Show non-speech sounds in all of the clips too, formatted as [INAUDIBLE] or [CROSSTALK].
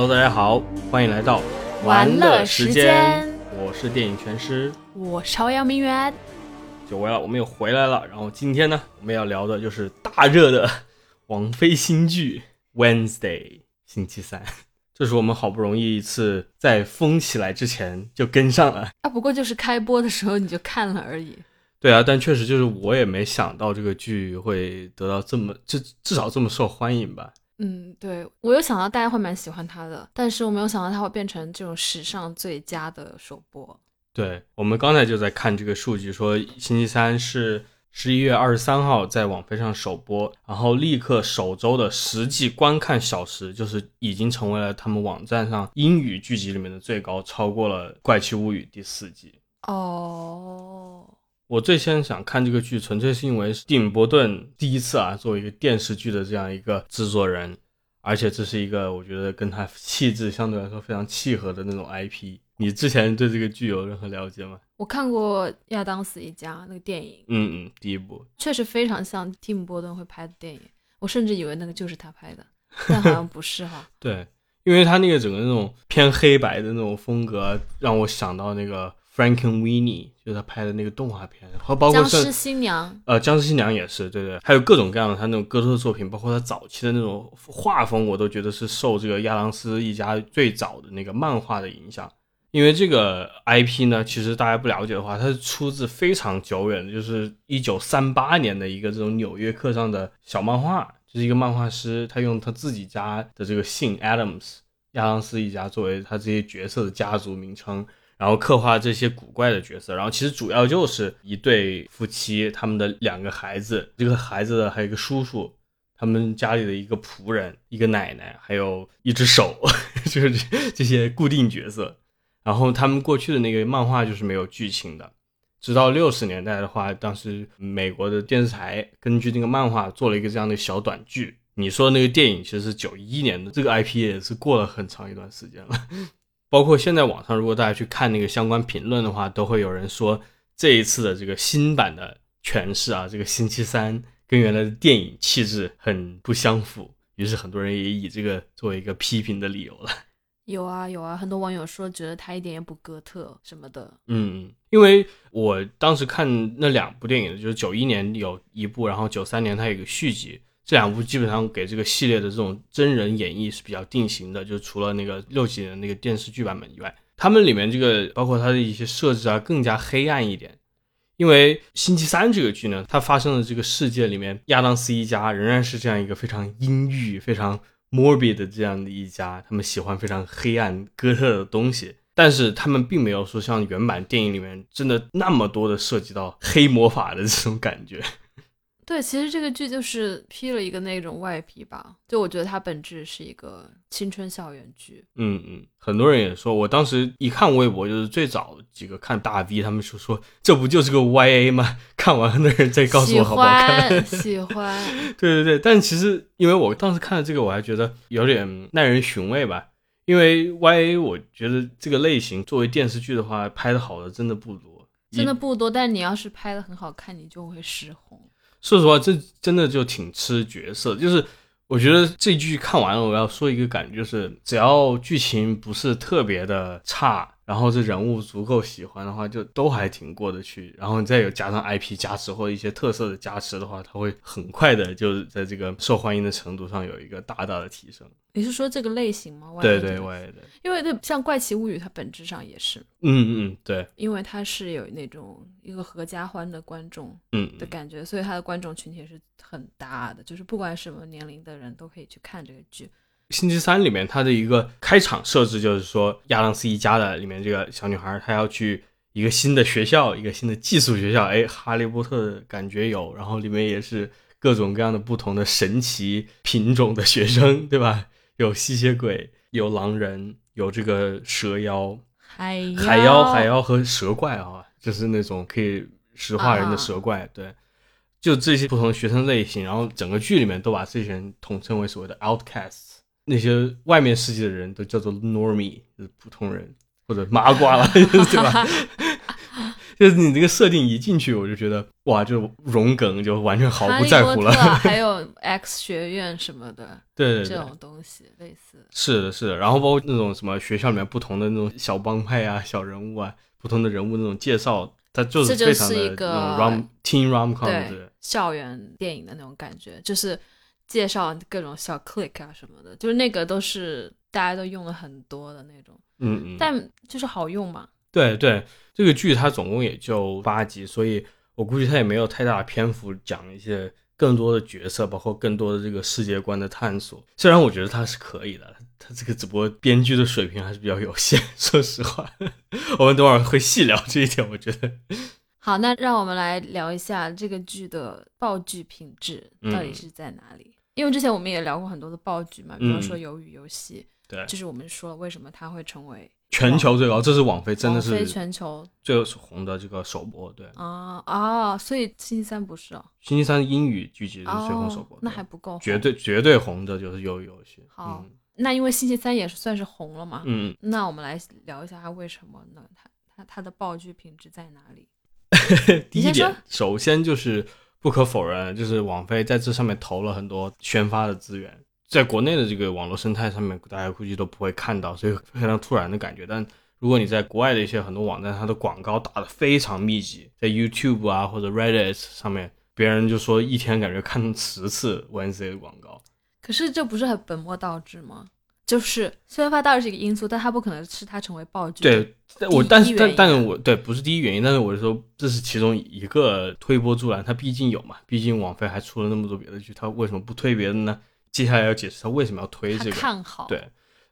Hello，大家好，欢迎来到玩乐乐时间间，我是电影全师，我朝阳明媛，久违了，我们又回来了。然后今天呢，我们要聊的就是大热的王菲新剧《Wednesday》星期三，这是我们好不容易一次在疯起来之前就跟上了。啊，不过就是开播的时候你就看了而已。对啊，但确实就是我也没想到这个剧会得到这么至至少这么受欢迎吧。嗯，对我有想到大家会蛮喜欢他的，但是我没有想到他会变成这种史上最佳的首播。对我们刚才就在看这个数据，说星期三是十一月二十三号在网飞上首播，然后立刻首周的实际观看小时就是已经成为了他们网站上英语剧集里面的最高，超过了《怪奇物语》第四季。哦，我最先想看这个剧，纯粹是因为是蒂姆·伯顿第一次啊，作为一个电视剧的这样一个制作人，而且这是一个我觉得跟他气质相对来说非常契合的那种 IP。你之前对这个剧有任何了解吗？我看过《亚当斯一家》那个电影，嗯嗯，第一部。确实非常像蒂姆·波顿会拍的电影，我甚至以为那个就是他拍的，但好像不是哈。[LAUGHS] 对，因为他那个整个那种偏黑白的那种风格，让我想到那个 Frankenweenie，就是他拍的那个动画片，和包括僵尸新娘，呃僵尸新娘也是，对对，还有各种各样的他那种哥特作品，包括他早期的那种画风，我都觉得是受这个亚当斯一家最早的那个漫画的影响。因为这个 IP 呢，其实大家不了解的话，它是出自非常久远的，就是一九三八年的一个这种纽约客上的小漫画，就是一个漫画师，他用他自己家的这个姓 Adams 亚当斯一家作为他这些角色的家族名称，然后刻画这些古怪的角色，然后其实主要就是一对夫妻，他们的两个孩子，这个孩子的还有一个叔叔，他们家里的一个仆人，一个奶奶，还有一只手，[LAUGHS] 就是这这些固定角色。然后他们过去的那个漫画就是没有剧情的，直到六十年代的话，当时美国的电视台根据那个漫画做了一个这样的小短剧。你说那个电影其实是九一年的，这个 IP 也是过了很长一段时间了。包括现在网上，如果大家去看那个相关评论的话，都会有人说这一次的这个新版的诠释啊，这个星期三跟原来的电影气质很不相符，于是很多人也以这个作为一个批评的理由了。有啊有啊，很多网友说觉得他一点也不哥特什么的。嗯，因为我当时看那两部电影，就是九一年有一部，然后九三年它有一个续集，这两部基本上给这个系列的这种真人演绎是比较定型的，就除了那个六几年那个电视剧版本以外，他们里面这个包括它的一些设置啊更加黑暗一点。因为星期三这个剧呢，它发生的这个世界里面，亚当斯一家仍然是这样一个非常阴郁、非常。morbid 的这样的一家，他们喜欢非常黑暗哥特的东西，但是他们并没有说像原版电影里面真的那么多的涉及到黑魔法的这种感觉。对，其实这个剧就是披了一个那种外皮吧，就我觉得它本质是一个青春校园剧。嗯嗯，很多人也说，我当时一看微博，就是最早几个看大 V，他们说说这不就是个 YA 吗？看完的人再告诉我好不好看。[LAUGHS] 喜欢，喜欢对对对，但其实因为我当时看了这个，我还觉得有点耐人寻味吧。因为 YA，我觉得这个类型作为电视剧的话，拍的好的真的不多，真的不多。但是你要是拍的很好看，你就会失红。说实话，这真的就挺吃角色。就是我觉得这剧看完了，我要说一个感觉，就是只要剧情不是特别的差，然后这人物足够喜欢的话，就都还挺过得去。然后你再有加上 IP 加持或者一些特色的加持的话，它会很快的就是在这个受欢迎的程度上有一个大大的提升。你是说这个类型吗？对对，我也对。因为这像《怪奇物语》，它本质上也是，嗯嗯对，因为它是有那种一个合家欢的观众，嗯的感觉，所以它的观众群体是很大的，就是不管什么年龄的人都可以去看这个剧。星期三里面它的一个开场设置就是说，亚当斯一家的里面这个小女孩，她要去一个新的学校，一个新的寄宿学校，哎，哈利波特的感觉有，然后里面也是各种各样的不同的神奇品种的学生，对吧？有吸血鬼，有狼人，有这个蛇妖，海海妖、海妖和蛇怪啊，就是那种可以石化人的蛇怪。对，就这些不同的学生类型，然后整个剧里面都把这些人统称为所谓的 outcasts，那些外面世界的人都叫做 normie，就是普通人或者麻瓜了，[LAUGHS] 对吧？[LAUGHS] 就是你这个设定一进去，我就觉得哇，就融梗就完全毫不在乎了。[LAUGHS] 还有 X 学院什么的对对对，这种东西类似。是的，是的。然后包括那种什么学校里面不同的那种小帮派啊、小人物啊、不同的人物那种介绍，它就是非常的是一个那种 rom teen rom com 对对校园电影的那种感觉，就是介绍各种小 click 啊什么的，就是那个都是大家都用了很多的那种，嗯嗯，但就是好用嘛。对对，这个剧它总共也就八集，所以我估计它也没有太大的篇幅讲一些更多的角色，包括更多的这个世界观的探索。虽然我觉得它是可以的，它这个只不过编剧的水平还是比较有限。[LAUGHS] 说实话，我们等会儿会细聊这一点。我觉得，好，那让我们来聊一下这个剧的爆剧品质嗯到底是在哪里？因为之前我们也聊过很多的爆剧嘛，比方说嗯《鱿鱼游戏》对就是我们说了为什么它会成为全球最高，这是网飞真的是全球最红的这个首播。对，啊啊，所以星期三不是哦，星期三英语剧集是最红首播哦，，那还不够绝对绝对红的就是《鱿鱼游戏》。好嗯那因为星期三也是算是红了嘛，嗯，那我们来聊一下它为什么呢？它它它的爆剧品质在哪里？[LAUGHS] 第一点，首先就是不可否认，就是网飞在这上面投了很多宣发的资源，在国内的这个网络生态上面，大家估计都不会看到，所以非常突然的感觉。但如果你在国外的一些很多网站，它的广告打得非常密集，在 YouTube 啊或者 Reddit 上面，别人就说一天感觉看十次 Wednesday 的广告。可是这不是很本末倒置吗？就是虽然发当然是一个因素，但它不可能是它成为爆剧。，对，但我但是但但是我对不是第一原因，但是我是说这是其中一个推波助澜，它毕竟有嘛，毕竟网飞还出了那么多别的剧，它为什么不推别的呢？接下来要解释它为什么要推这个。看好。对，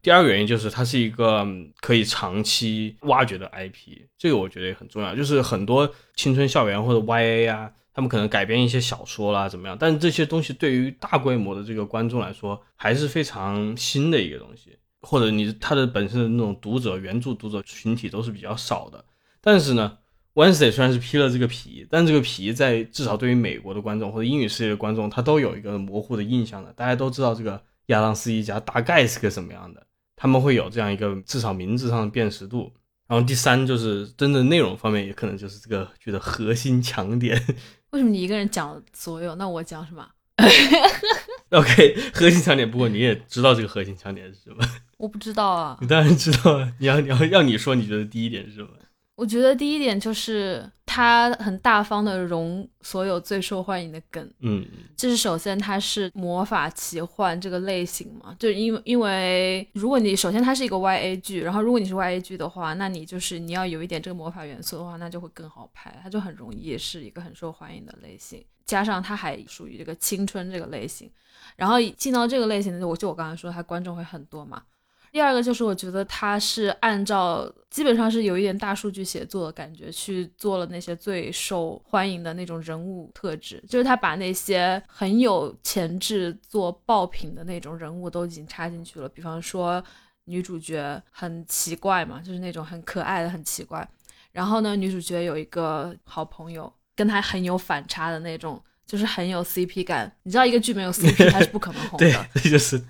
第二个原因就是它是一个嗯可以长期挖掘的 IP，这个我觉得也很重要。就是很多青春校园或者 YA 啊，他们可能改编一些小说啦，怎么样？但是这些东西对于大规模的这个观众来说，还是非常新的一个东西，或者你它的本身的那种读者原著读者群体都是比较少的。但是呢，Wednesday 虽然是披了这个皮，但这个皮在至少对于美国的观众或者英语世界的观众，他都有一个模糊的印象的。大家都知道这个亚当斯一家大概是个什么样的，他们会有这样一个至少名字上的辨识度。然后第三就是真的内容方面，也可能就是这个剧的核心强点。为什么你一个人讲所有？那我讲什么？[LAUGHS] OK，核心强点，不过你也知道这个核心强点是什么，我不知道啊你。当然知道啊。你要你要要你说，你觉得第一点是什么？我觉得第一点就是他很大方的融所有最受欢迎的梗。嗯，就是首先它是魔法奇幻这个类型嘛，就是因为因为如果你首先它是一个 YA 剧，然后如果你是 YA 剧的话，那你就是你要有一点这个魔法元素的话，那就会更好拍，它就很容易是一个很受欢迎的类型。加上它还属于这个青春这个类型，然后进到这个类型的，我就我刚才说，它观众会很多嘛。第二个就是我觉得他是按照基本上是有一点大数据写作的感觉去做了那些最受欢迎的那种人物特质，就是他把那些很有潜质做爆品的那种人物都已经插进去了。比方说女主角很奇怪嘛，就是那种很可爱的很奇怪。然后呢，女主角有一个好朋友，跟她很有反差的那种，就是很有 CP 感。你知道一个剧没有 CP 它是不可能红的。[LAUGHS] 这就是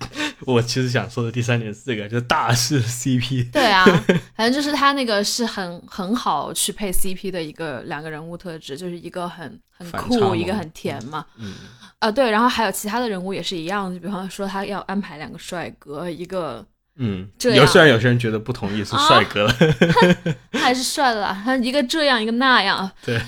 我其实想说的第三点是这个，就是大势 CP。[LAUGHS] 对啊，反正就是他那个是很很好去配 CP 的一个两个人物特质，就是一个很很酷，一个很甜嘛。嗯，啊，对，然后还有其他的人物也是一样，就比方说他要安排两个帅哥，一个嗯，这样有虽然有些人觉得不同意是帅哥，[LAUGHS] 他还是帅的啦，他一个这样一个那样，对，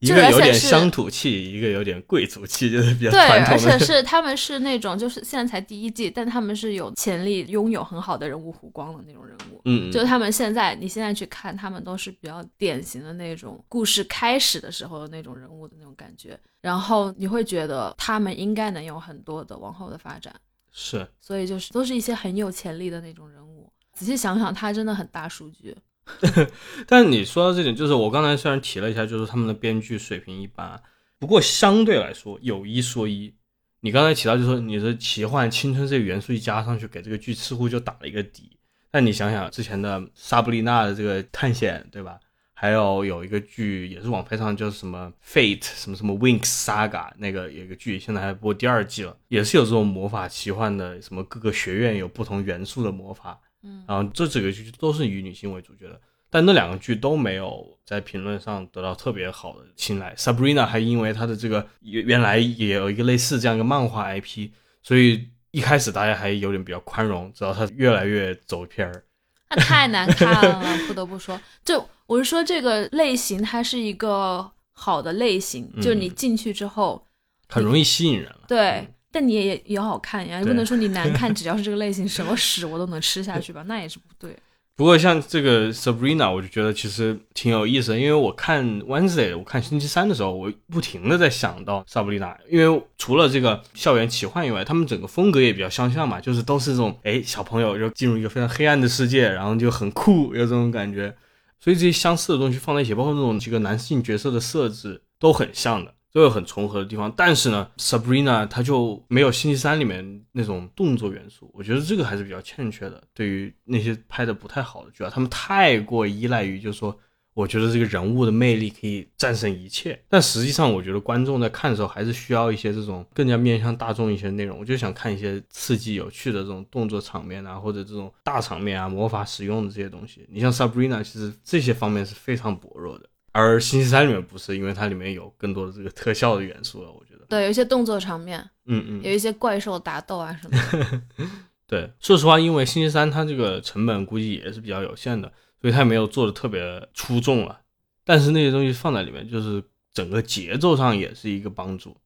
一个有点乡土气，一个有点贵族气，就是比较对，而且。[LAUGHS] 是他们是那种就是现在才第一季，但他们是有潜力拥有很好的人物弧光的那种人物。嗯，就他们现在，你现在去看，他们都是比较典型的那种故事开始的时候的那种人物的那种感觉，然后你会觉得他们应该能有很多的往后的发展，是所以就是都是一些很有潜力的那种人物。仔细想想，他真的很大数据。[LAUGHS] 但你说到这点，就是我刚才虽然提了一下，就是他们的编剧水平一般，不过相对来说有一说一。你刚才提到，就是说你的奇幻、青春这个元素一加上去，给这个剧似乎就打了一个底。但你想想之前的莎布丽娜的这个探险，对吧？还有有一个剧也是网飞上，就是什么 Fate 什么什么 Winx Saga 那个有一个剧，现在还播第二季了，也是有这种魔法奇幻的，什么各个学院有不同元素的魔法，嗯，然后这几个剧都是以女性为主角的。但那两个剧都没有在评论上得到特别好的青睐。Sabrina 还因为它的这个原原来也有一个类似这样一个漫画 IP，所以一开始大家还有点比较宽容，直到它越来越走偏儿。那太难看了，不得不说。就我是说，这个类型它是一个好的类型，就是你进去之后很容易吸引人了。对，但你也也好看呀，也不能说你难看，[LAUGHS] 只要是这个类型，什么屎我都能吃下去吧？那也是不对。不过像这个 Sabrina，我就觉得其实挺有意思的，因为我看 Wednesday，我看星期三的时候，我不停的在想到 Sabrina，因为除了这个校园奇幻以外，他们整个风格也比较相像嘛，就是都是这种哎小朋友就进入一个非常黑暗的世界，然后就很酷，有这种感觉，所以这些相似的东西放在一起，包括那种几个男性角色的设置都很像的。都有很重合的地方，但是呢，Sabrina 它就没有星期三里面那种动作元素，我觉得这个还是比较欠缺的。对于那些拍的不太好的剧啊，他们太过依赖于，就是说，我觉得这个人物的魅力可以战胜一切。但实际上，我觉得观众在看的时候还是需要一些这种更加面向大众一些内容。我就想看一些刺激有趣的这种动作场面啊，或者这种大场面啊，魔法使用的这些东西。你像 Sabrina，其实这些方面是非常薄弱的。而星期三里面不是，因为它里面有更多的这个特效的元素了，我觉得。对，有一些动作场面，嗯嗯，有一些怪兽打斗啊什么的。[LAUGHS] 对，说实话，因为星期三它这个成本估计也是比较有限的，所以它没有做的特别出众了。但是那些东西放在里面，就是整个节奏上也是一个帮助，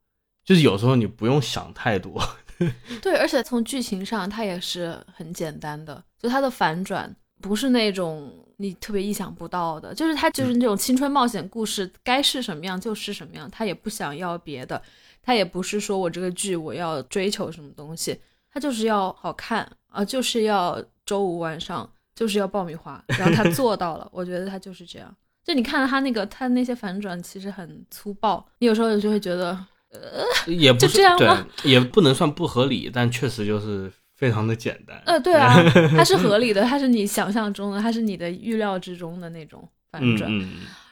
就是有时候你不用想太多。[LAUGHS] 对，而且从剧情上它也是很简单的，就它的反转不是那种。你特别意想不到的，就是他就是那种青春冒险故事，该是什么样就是什么样，他也不想要别的，他也不是说我这个剧我要追求什么东西，他就是要好看啊，就是要周五晚上就是要爆米花，然后他做到了，我觉得他就是这样。就你看到他那个他那些反转其实很粗暴，你有时候就会觉得，呃，也不这样吗？也不能算不合理，但确实就是。非常的简单，呃，对啊，[LAUGHS] 它是合理的，它是你想象中的，它是你的预料之中的那种反转。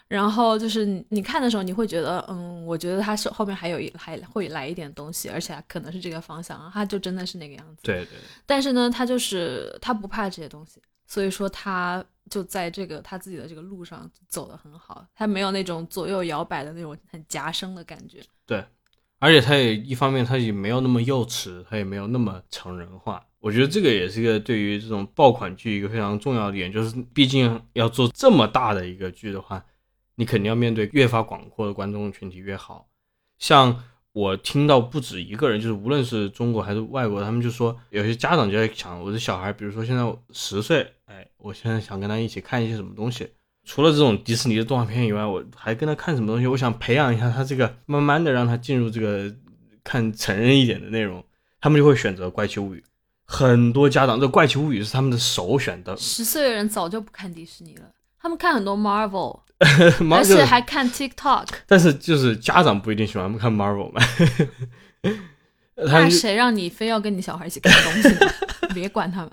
然后就是你看的时候，你会觉得，嗯，我觉得它是后面还有一还会来一点东西，而且可能是这个方向，它就真的是那个样子。对对。但是呢，他就是他不怕这些东西，所以说他就在这个他自己的这个路上走得很好，他没有那种左右摇摆的那种很夹生的感觉。对。而且他也一方面，他也没有那么幼稚，他也没有那么成人化。我觉得这个也是一个对于这种爆款剧一个非常重要的点，就是毕竟要做这么大的一个剧的话，你肯定要面对越发广阔的观众群体越好。像我听到不止一个人，就是无论是中国还是外国，他们就说有些家长就在想，我的小孩，比如说现在十岁，哎，我现在想跟他一起看一些什么东西。除了这种迪士尼的动画片以外，我还跟他看什么东西？我想培养一下他这个，慢慢的让他进入这个看成人一点的内容。他们就会选择《怪奇物语》，很多家长这《怪奇物语》是他们的首选的。十岁的人早就不看迪士尼了，他们看很多 Marvel，[LAUGHS] 而且还看 TikTok。但是就是家长不一定喜欢看 Marvel 嘛。[LAUGHS] 那 [LAUGHS] 谁让你非要跟你小孩一起看东西呢？别管他们。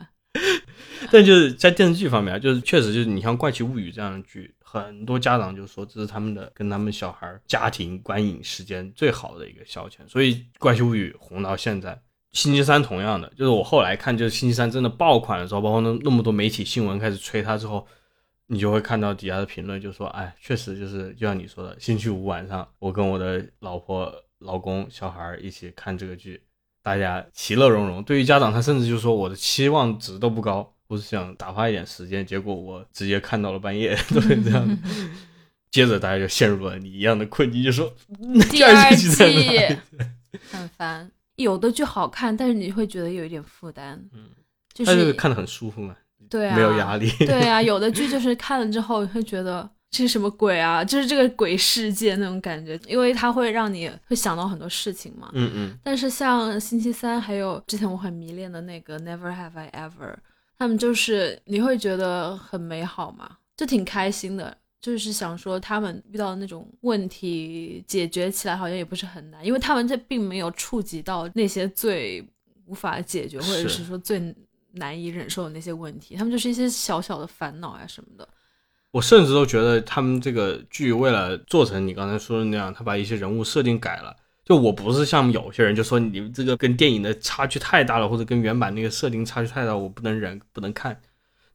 [LAUGHS] 但就是在电视剧方面啊，就是确实就是你像《怪奇物语》这样的剧，很多家长就说这是他们的跟他们小孩家庭观影时间最好的一个消遣，所以《怪奇物语》红到现在。星期三同样的，就是我后来看，就是星期三真的爆款的时候，包括那那么多媒体新闻开始吹它之后，你就会看到底下的评论就说，哎，确实就是就像你说的，星期五晚上我跟我的老婆、老公、小孩一起看这个剧。大家其乐融融。对于家长，他甚至就说我的期望值都不高，我是想打发一点时间，结果我直接看到了半夜，[LAUGHS] 都是这样。[LAUGHS] 接着大家就陷入了你一样的困境，就说第 [LAUGHS] 二季很烦。有的剧好看，但是你会觉得有一点负担，嗯，就是看的很舒服嘛，对啊，没有压力，对啊。有的剧就是看了之后会觉得。这是什么鬼啊？就是这个鬼世界那种感觉，因为它会让你会想到很多事情嘛。嗯嗯。但是像星期三，还有之前我很迷恋的那个 Never Have I Ever，他们就是你会觉得很美好嘛，就挺开心的。就是想说他们遇到的那种问题解决起来好像也不是很难，因为他们这并没有触及到那些最无法解决或者是说最难以忍受的那些问题，他们就是一些小小的烦恼呀什么的。我甚至都觉得他们这个剧为了做成你刚才说的那样，他把一些人物设定改了。就我不是像有些人就说你这个跟电影的差距太大了，或者跟原版那个设定差距太大，我不能忍不能看。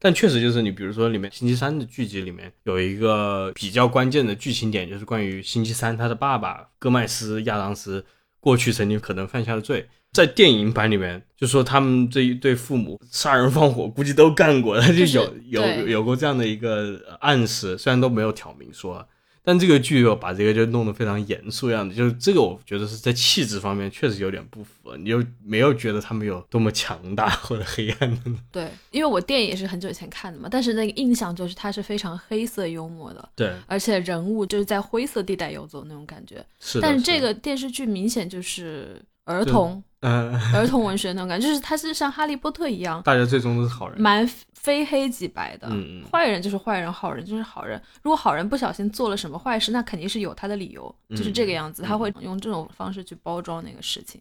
但确实就是你，比如说里面星期三的剧集里面有一个比较关键的剧情点，就是关于星期三他的爸爸戈麦斯亚当斯过去曾经可能犯下的罪。在电影版里面，就说他们这一对父母杀人放火，估计都干过，他 [LAUGHS] 就有有有过这样的一个暗示，虽然都没有挑明说。但这个剧又把这个就弄得非常严肃样子，就是这个我觉得是在气质方面确实有点不符，你又没有觉得他们有多么强大 [LAUGHS] 或者黑暗的。对，因为我电影也是很久以前看的嘛，但是那个印象就是它是非常黑色幽默的，对，而且人物就是在灰色地带游走那种感觉。是，但是这个电视剧明显就是儿童。呃，儿童文学那种感觉，就是他是像哈利波特一样，大家最终都是好人，蛮非黑即白的。嗯坏人就是坏人，好人就是好人。如果好人不小心做了什么坏事，那肯定是有他的理由，就是这个样子。他会用这种方式去包装那个事情。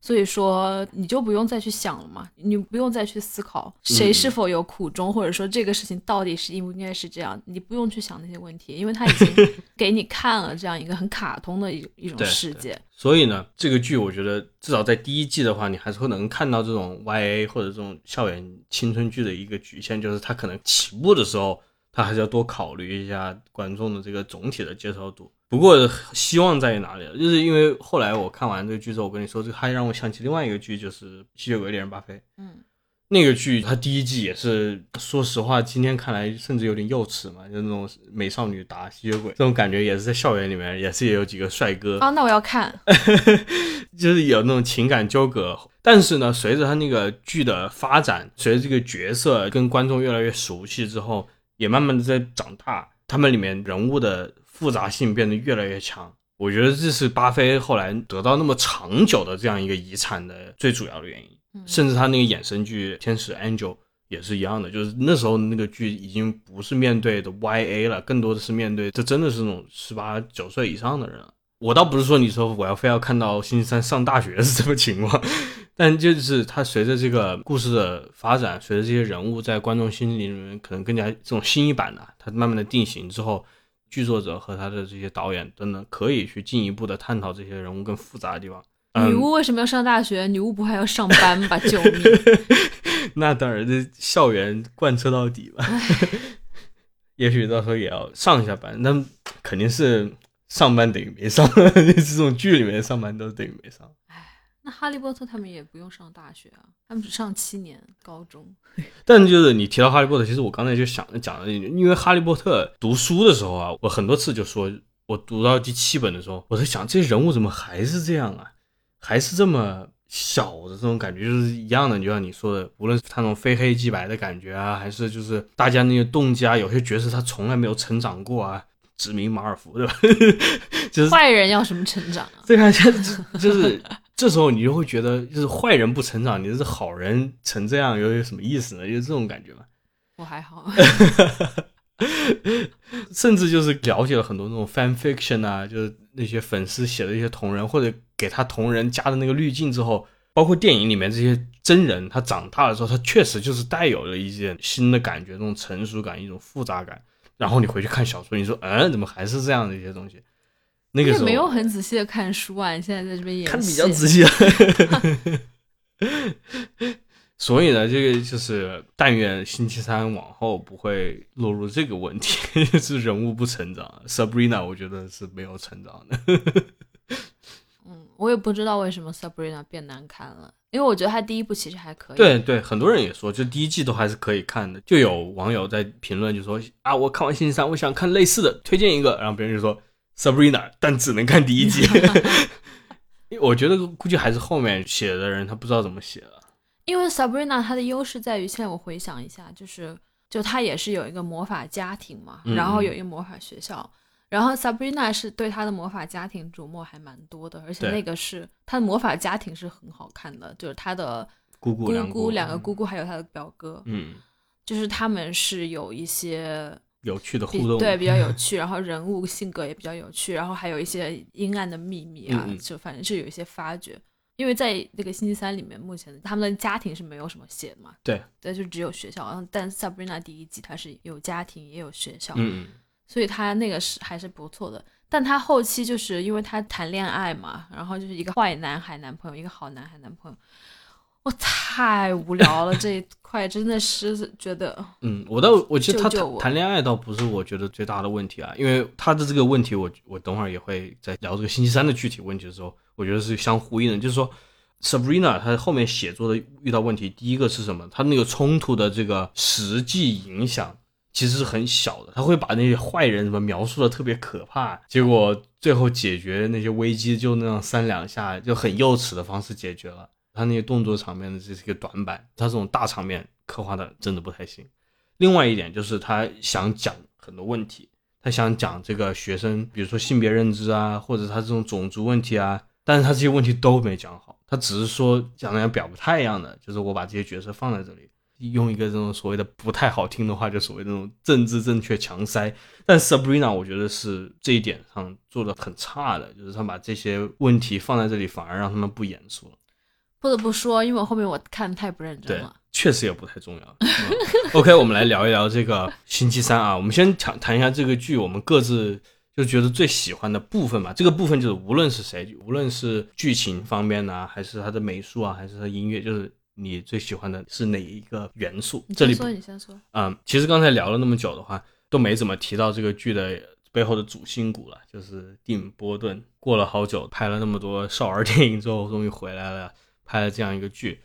所以说，你就不用再去想了嘛，你不用再去思考谁是否有苦衷，或者说这个事情到底是应不应该是这样，你不用去想那些问题，因为他已经 [LAUGHS] 给你看了这样一个很卡通的一一种世界。所以呢，这个剧我觉得至少在第一季的话，你还是会能看到这种 YA 或者这种校园青春剧的一个局限，就是它可能起步的时候，它还是要多考虑一下观众的这个总体的接受度。不过希望在于哪里？就是因为后来我看完这个剧之后，我跟你说，这还让我想起另外一个剧，就是《吸血鬼猎人巴菲》。嗯，那个剧它第一季也是，说实话，今天看来甚至有点幼稚嘛，就那种美少女打吸血鬼这种感觉，也是在校园里面，也是也有几个帅哥啊。那我要看，[LAUGHS] 就是有那种情感纠葛。但是呢，随着他那个剧的发展，随着这个角色跟观众越来越熟悉之后，也慢慢的在长大，他们里面人物的。复杂性变得越来越强，我觉得这是巴菲后来得到那么长久的这样一个遗产的最主要的原因。甚至他那个衍生剧《天使 Angel》也是一样的，就是那时候那个剧已经不是面对的 YA 了，更多的是面对这真的是那种十八九岁以上的人。我倒不是说你说我要非要看到星期三上大学是什么情况，[LAUGHS] 但就是他随着这个故事的发展，随着这些人物在观众心里面可能更加这种新一版的，他慢慢的定型之后。剧作者和他的这些导演等等，可以去进一步的探讨这些人物更复杂的地方。女巫为什么要上大学？女巫不还要上班吧？救命！那当然，这校园贯彻到底吧。[LAUGHS] 也许到时候也要上一下班，那肯定是上班等于没上。[LAUGHS] 这种剧里面上班都等于没上。哈利波特他们也不用上大学啊，他们只上七年高中。[LAUGHS] 但就是你提到哈利波特，其实我刚才就想讲了，因为哈利波特读书的时候啊，我很多次就说，我读到第七本的时候，我在想这些人物怎么还是这样啊，还是这么小的这种感觉，就是一样的。就像你说的，无论是他那种非黑即白的感觉啊，还是就是大家那些动机啊，有些角色他从来没有成长过啊，指明马尔福对吧？[LAUGHS] 就是坏人要什么成长啊？这看就就是。这时候你就会觉得，就是坏人不成长，你是好人成这样，又有什么意思呢？就是这种感觉嘛。我还好，[LAUGHS] 甚至就是了解了很多那种 fan fiction 啊，就是那些粉丝写的一些同人，或者给他同人加的那个滤镜之后，包括电影里面这些真人，他长大了之后，他确实就是带有了一些新的感觉，那种成熟感，一种复杂感。然后你回去看小说，你说，嗯，怎么还是这样的一些东西？那个时候没有很仔细的看书啊，你现在在这边演看比较仔细。啊 [LAUGHS] 所以呢，这个就是但愿星期三往后不会落入这个问题，[LAUGHS] 是人物不成长。Sabrina 我觉得是没有成长的。[LAUGHS] 嗯，我也不知道为什么 Sabrina 变难看了，因为我觉得他第一部其实还可以。对对，很多人也说，就第一季都还是可以看的。就有网友在评论就说啊，我看完星期三，我想看类似的，推荐一个。然后别人就说。Sabrina，但只能看第一集，[LAUGHS] 我觉得估计还是后面写的人他不知道怎么写了。因为 Sabrina 她的优势在于，现在我回想一下，就是就她也是有一个魔法家庭嘛，然后有一个魔法学校，然后 Sabrina 是对她的魔法家庭琢磨还蛮多的，而且那个是她的魔法家庭是很好看的，就是她的姑姑、姑姑两个姑姑还有她的表哥，嗯，就是他们是有一些。有趣的互动，对，比较有 [LAUGHS] 趣，然后人物性格也比较有趣，然后还有一些阴暗的秘密啊，就反正是有一些发掘。因为在那个星期三里面，目前他们的家庭是没有什么写的嘛，对，对，就只有学校。然后，但 Sabrina 第一集它是有家庭也有学校，嗯，所以他那个是还是不错的。但他后期就是因为他谈恋爱嘛，然后就是一个坏男孩男朋友，一个好男孩男朋友。我太无聊了，这一块真的是觉得 [LAUGHS] 嗯，我倒我其实他谈谈恋爱倒不是我觉得最大的问题啊，因为他的这个问题我我等会儿也会在聊这个星期三的具体问题的时候，我觉得是相呼应的，就是说 Sabrina 她后面写作的遇到问题，第一个是什么？她那个冲突的这个实际影响其实是很小的，他会把那些坏人什么描述的特别可怕，结果最后解决那些危机就那样三两下就很幼齿的方式解决了。他那些动作场面的这是一个短板，他这种大场面刻画的真的不太行。另外一点就是他想讲很多问题，他想讲这个学生，比如说性别认知啊，或者他这种种族问题啊，但是他这些问题都没讲好，他只是说讲的像表个态一样的，就是我把这些角色放在这里，用一个这种所谓的不太好听的话，就所谓那种政治正确强塞。但 Sabrina 我觉得是这一点上做的很差的，就是他把这些问题放在这里，反而让他们不严肃了。不得不说，因为我后面我看得太不认真对了。，确实也不太重要。嗯 OK，我们来聊一聊这个星期三啊。我们先谈谈一下这个剧，我们各自就觉得最喜欢的部分吧。这个部分就是无论是谁，无论是剧情方面呢、还是它的美术啊，还是它音乐，就是你最喜欢的是哪一个元素？这里说，你先说。嗯，其实刚才聊了那么久的话，都没怎么提到这个剧的背后的主心骨了，就是蒂姆·波顿。过了好久，拍了那么多少儿电影之后，终于回来了，拍了这样一个剧，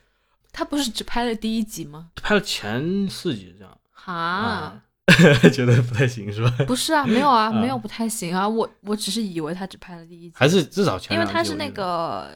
他不是只拍了第一集吗？拍了前四集这样。哈，啊，[LAUGHS] 觉得不太行是吧？不是啊，没有啊，啊没有不太行啊。我我只是以为他只拍了第一集，还是至少前因为他是那个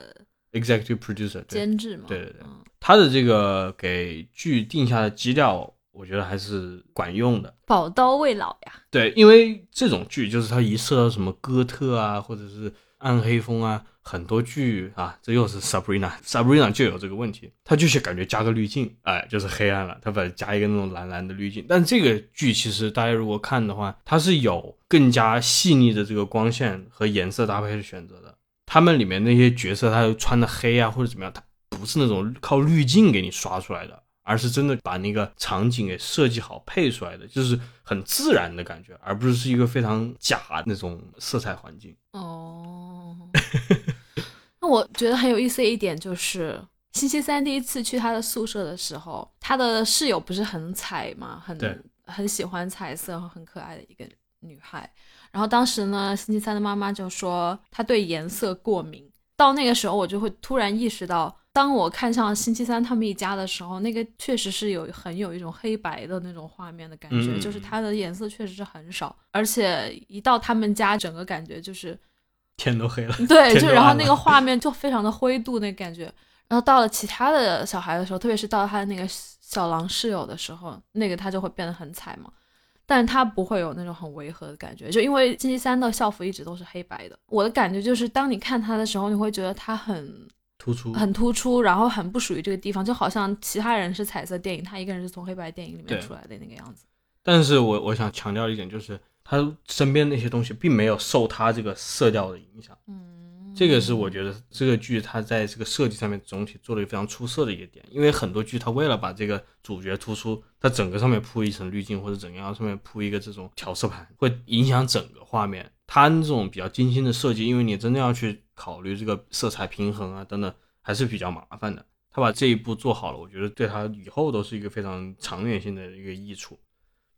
executive producer，监制嘛。对对对嗯他的这个给剧定下的基调，我觉得还是管用的。宝刀未老呀。对，因为这种剧就是他一涉到什么哥特啊，或者是暗黑风啊，很多剧啊，这又是 Sabrina，Sabrina 就有这个问题，它就是感觉加个滤镜，哎，就是黑暗了，它把加一个那种蓝蓝的滤镜。但这个剧其实大家如果看的话，它是有更加细腻的这个光线和颜色搭配的选择的。他们里面那些角色，他穿的黑啊或者怎么样，他不是那种靠滤镜给你刷出来的，而是真的把那个场景给设计好配出来的，就是很自然的感觉，而不是是一个非常假的那种色彩环境。哦，[LAUGHS] 那我觉得很有意思的一点就是，星期三第一次去他的宿舍的时候，他的室友不是很彩嘛，很很喜欢彩色和很可爱的一个女孩。然后当时呢，星期三的妈妈就说她对颜色过敏。到那个时候，我就会突然意识到，当我看上星期三他们一家的时候，那个确实是有很有一种黑白的那种画面的感觉，嗯就是它的颜色确实是很少，而且一到他们家，整个感觉就是天都黑了，[LAUGHS] 对，就然后那个画面就非常的灰度那感觉。然后到了其他的小孩的时候，特别是到他的那个小狼室友的时候，那个他就会变得很惨嘛。但他不会有那种很违和的感觉，就因为星期三的校服一直都是黑白的。我的感觉就是，当你看他的时候，你会觉得他很突出。很突出，然后很不属于这个地方，就好像其他人是彩色电影，他一个人是从黑白电影里面出来的那个样子。但是我我想强调一点，就是他身边那些东西并没有受他这个色调的影响。嗯，这个是我觉得这个剧它在这个设计上面总体做的非常出色的一个点，因为很多剧它为了把这个主角突出，它整个上面铺一层滤镜或者怎样，上面铺一个这种调色盘，会影响整个画面。它这种比较精心的设计，因为你真的要去考虑这个色彩平衡啊等等，还是比较麻烦的。他把这一步做好了，我觉得对他以后都是一个非常长远性的一个益处。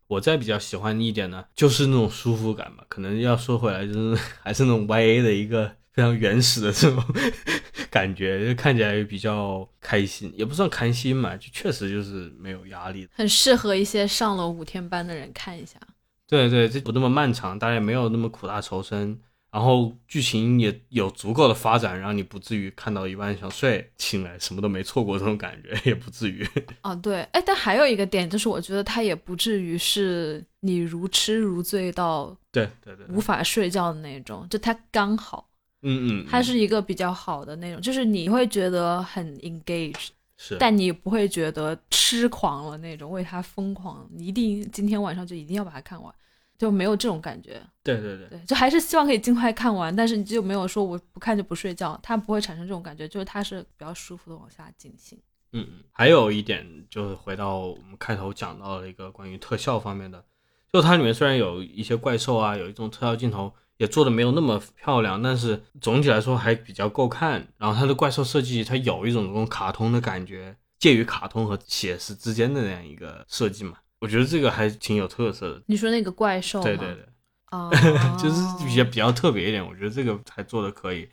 我再比较喜欢一点呢，就是那种舒服感吧。可能要说回来，就是 [LAUGHS] 还是那种 YA 的一个非常原始的这种 [LAUGHS] 感觉，就看起来比较开心，也不算开心嘛，就确实就是没有压力。很适合一些上了五天班的人看一下。对对，这不那么漫长，大家也没有那么苦大仇深，然后剧情也有足够的发展，让你不至于看到一半想睡，醒来什么都没错过这种感觉，[LAUGHS] 也不至于。[LAUGHS] 啊，对，哎，但还有一个点就是，我觉得它也不至于是你如痴如醉到对对对，无法睡觉的那种，就它刚好，嗯嗯，它是一个比较好的那种，就是你会觉得很 engaged，是，但你不会觉得痴狂了那种，为它疯狂，你一定今天晚上就一定要把它看完，就没有这种感觉。对对对。对，就还是希望可以尽快看完，但是你就没有说我不看就不睡觉，它不会产生这种感觉，就是它是比较舒服的往下进行。嗯，嗯，还有一点就是回到我们开头讲到的一个关于特效方面的，就它里面虽然有一些怪兽啊，有一种特效镜头，也做的没有那么漂亮，但是总体来说还比较够看。然后它的怪兽设计，它有一种那种卡通的感觉，介于卡通和写实之间的那样一个设计嘛。我觉得这个还挺有特色的。你说那个怪兽？对对对，啊，[LAUGHS] 就是比较比较特别一点，我觉得这个还做的可以。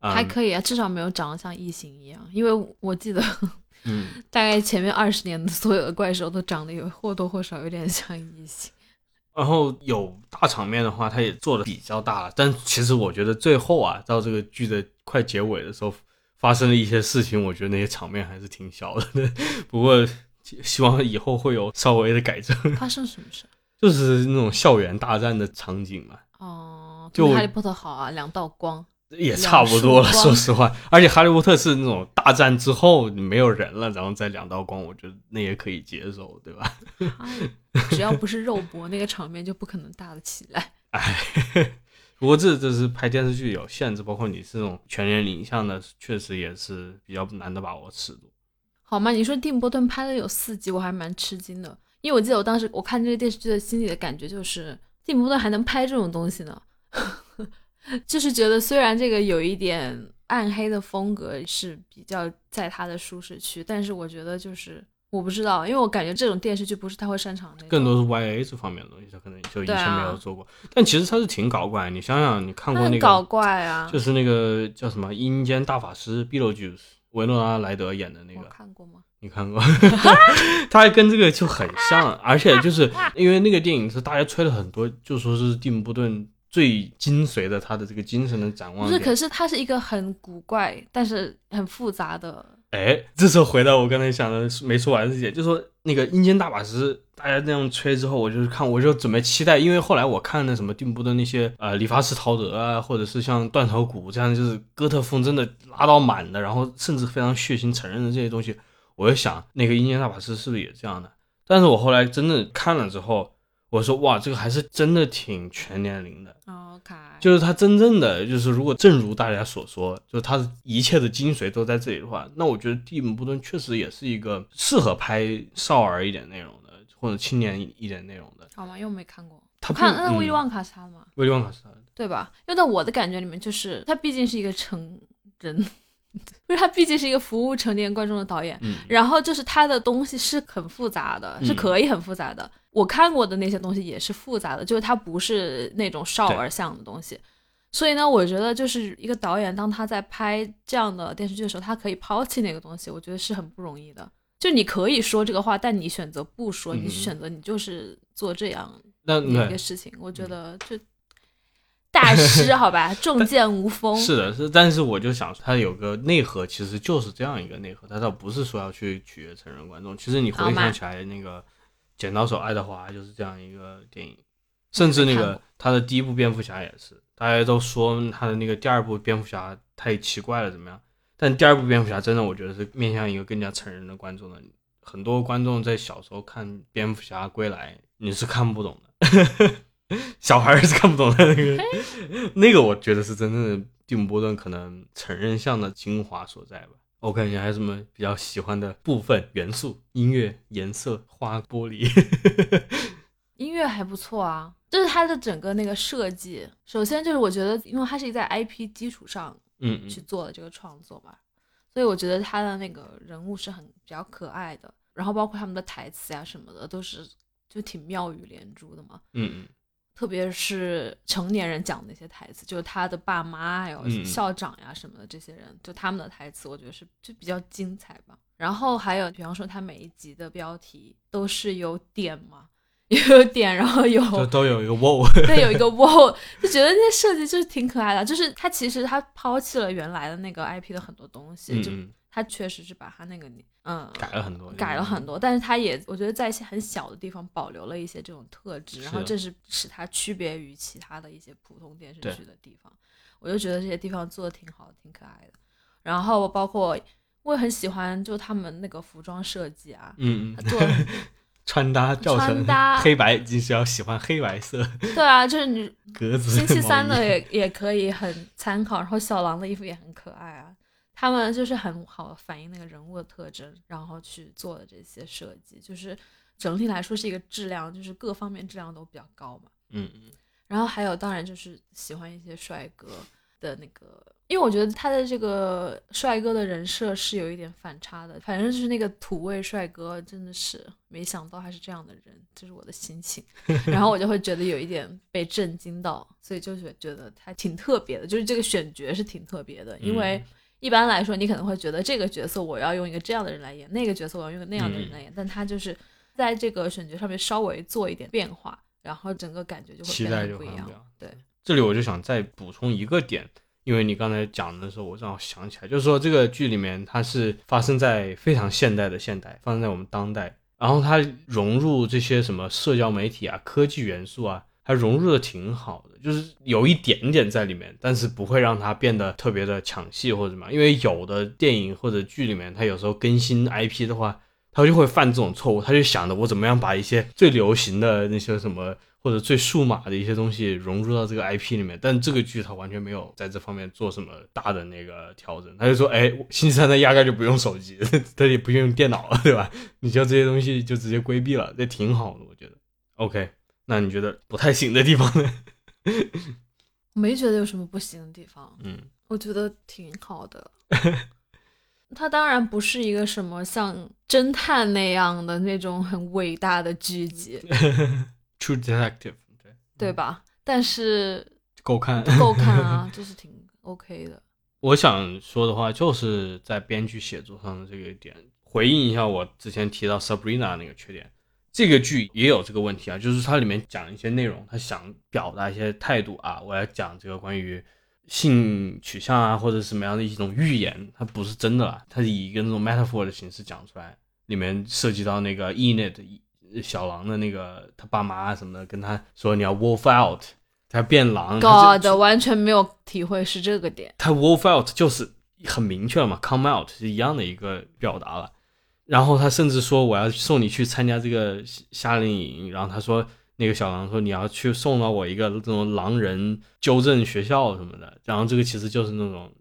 嗯还可以啊，至少没有长得像异形一样，因为我记得嗯，[LAUGHS] 大概前面二十年的所有的怪兽都长得有或多或少有点像异形。然后有大场面的话，它也做的比较大了。但其实我觉得最后啊，到这个剧的快结尾的时候，发生了一些事情，我觉得那些场面还是挺小的。[LAUGHS] 不过希望以后会有稍微的改正，[LAUGHS] 发生什么事？就是那种校园大战的场景嘛，哦，就哈利波特好啊，两道光。也差不多了。说实话，而且哈利波特是那种大战之后没有人了，然后再两道光，我觉得那也可以接受，对吧？哎只要不是肉搏，那个场面就不可能大得起来。哎，[LAUGHS] 不过这这是拍电视剧有限制，包括你这种全年龄向的，确实也是比较难的把握尺度。好吗？你说蒂姆·波顿拍了有四集，我还蛮吃惊的，因为我记得我当时我看这个电视剧的心里的感觉就是，蒂姆·波顿还能拍这种东西呢，[LAUGHS] 就是觉得虽然这个有一点暗黑的风格是比较在他的舒适区，但是我觉得就是我不知道，因为我感觉这种电视剧不是他会擅长的，更多是 YA 这方面的东西，他可能就以前没有做过。但其实他是挺搞怪，你想想，你看过那个很搞，怪啊，就是那个叫什么《阴间大法师》Beetlejuice，维诺拉莱德演的那我个，看过吗？你看过？[LAUGHS] 他还跟这个就很像，[LAUGHS] 而且就是因为那个电影是大家吹了很多，就说是蒂姆·波顿最精髓的他的这个精神的展望不是，可是它是一个很古怪但是很复杂的，哎，这时候回到我刚才想的没说完的事情，就说那个阴间大法师，大家那样吹之后，我就是看，我就准备期待，因为后来我看那什么蒂姆·的那些呃理发师陶德啊，或者是像断头谷这样，就是哥特风真的拉到满的，然后甚至非常血腥残忍的这些东西，我就想那个阴间大法师是不是也这样的？但是我后来真的看了之后，我说哇，这个还是真的挺全年龄的。OK，就是他真正的就是，如果正如大家所说，就是他的一切的精髓都在这里的话，那我觉得蒂姆·布顿确实也是一个适合拍少儿一点内容的，或者青年一点内容的。好吗？又没看过，他看那威利旺卡是他的吗？威利旺卡是他的，对吧？因为在我的感觉里面，就是他毕竟是一个成人，因 [LAUGHS] 为他毕竟是一个服务成年观众的导演，嗯，然后就是他的东西是很复杂的，嗯是可以很复杂的。我看过的那些东西也是复杂的，就是它不是那种少儿向的东西。所以呢，我觉得就是一个导演，当他在拍这样的电视剧的时候，他可以抛弃那个东西，我觉得是很不容易的。就你可以说这个话，但你选择不说，你嗯选择你就是做这样的一个事情，我觉得就大师好吧，[LAUGHS] 重剑无锋。是的，是，但是我就想，他有个内核，其实就是这样一个内核，他倒不是说要去取悦成人观众。其实你回想起来，那个《剪刀手爱德华》就是这样一个电影，甚至那个他的第一部蝙蝠侠也是，大家都说他的那个第二部蝙蝠侠太奇怪了，怎么样？但第二部蝙蝠侠真的，我觉得是面向一个更加成人的观众的。很多观众在小时候看蝙蝠侠归来，你是看不懂的。[LAUGHS] 小孩是看不懂的那个，[LAUGHS] 那个我觉得是真正的蒂姆·波顿可能成人向的精华所在吧。OK，你还有什么比较喜欢的部分元素？音乐、颜色、花、玻璃。[LAUGHS] 音乐还不错啊，就是它的整个那个设计，首先就是我觉得，因为它是在 IP 基础上嗯嗯去做的这个创作嘛，所以我觉得它的那个人物是很比较可爱的，然后包括他们的台词呀、什么的，都是就挺妙语连珠的嘛。嗯嗯特别是成年人讲的那些台词，就是他的爸妈还有嗯校长呀什么的这些人，就他们的台词，我觉得是就比较精彩吧。然后还有，比方说他每一集的标题都是有点嘛，有点，然后有都都有一个 wow。[LAUGHS] 对，有一个 wow，就觉得那些设计就是挺可爱的。就是他其实他抛弃了原来的那个 IP 的很多东西，就他确实是把他那个嗯改了很多，改了很多，但是他也我觉得在一些很小的地方保留了一些这种特质，然后这是使它区别于其他的一些普通电视剧的地方。我就觉得这些地方做的挺好的，挺可爱的。然后包括我也很喜欢，就他们那个服装设计啊，嗯嗯，他做 [LAUGHS] 穿搭教程穿搭黑白，你只要喜欢黑白色对啊，就是你格子星期三的也也可以很参考，然后小狼的衣服也很可爱啊。他们就是很好反映那个人物的特征，然后去做的这些设计，就是整体来说是一个质量，就是各方面质量都比较高嘛。嗯嗯然后还有当然就是喜欢一些帅哥的那个，因为我觉得他的这个帅哥的人设是有一点反差的，反正就是那个土味帅哥，真的是没想到他是这样的人，这是我的心情。[LAUGHS] 然后我就会觉得有一点被震惊到，所以就是觉得他挺特别的，就是这个选角是挺特别的，因为。一般来说，你可能会觉得这个角色我要用一个这样的人来演，那个角色我要用那样的人来演，但他就是在这个选角上面稍微做一点变化，然后整个感觉就会期待就不一样。对，这里我就想再补充一个点，因为你刚才讲的时候，我正好想起来，就是说这个剧里面它是发生在非常现代的现代，发生在我们当代，然后它融入这些什么社交媒体啊、科技元素啊。还融入的挺好的，就是有一点点在里面，但是不会让它变得特别的抢戏或者什么。因为有的电影或者剧里面，它有时候更新 IP 的话，它就会犯这种错误，他就想着我怎么样把一些最流行的那些什么或者最数码的一些东西融入到这个 IP 里面。但这个剧它完全没有在这方面做什么大的那个调整，他就说，哎，星期三他压根就不用手机，[LAUGHS] 他也不用电脑了，对吧？你就这些东西就直接规避了，这挺好的，我觉得。OK。那你觉得不太行的地方呢？[LAUGHS] 没觉得有什么不行的地方，嗯，我觉得挺好的。它当然不是一个什么像侦探那样的那种很伟大的剧集，[LAUGHS] True Detective，对对吧？但是够看，够看啊，[LAUGHS] 就是挺 OK 的。我想说的话，就是在编剧写作上的这个点，回应一下我之前提到 Sabrina 那个缺点。这个剧也有这个问题啊，就是它里面讲一些内容，他想表达一些态度啊。我要讲这个关于性取向啊，或者什么样的一种预言，它不是真的了，它是以一个那种 metaphor 的形式讲出来。里面涉及到那个 Enid 小狼的那个他爸妈什么的，跟他说你要 wolf out，他变狼。God，完全没有体会是这个点。他 wolf out 就是很明确了嘛，come out 是一样的一个表达了。然后他甚至说我要送你去参加这个夏令营，然后他说那个小狼说你要去送到我一个这种狼人纠正学校什么的，然后这个其实就是那种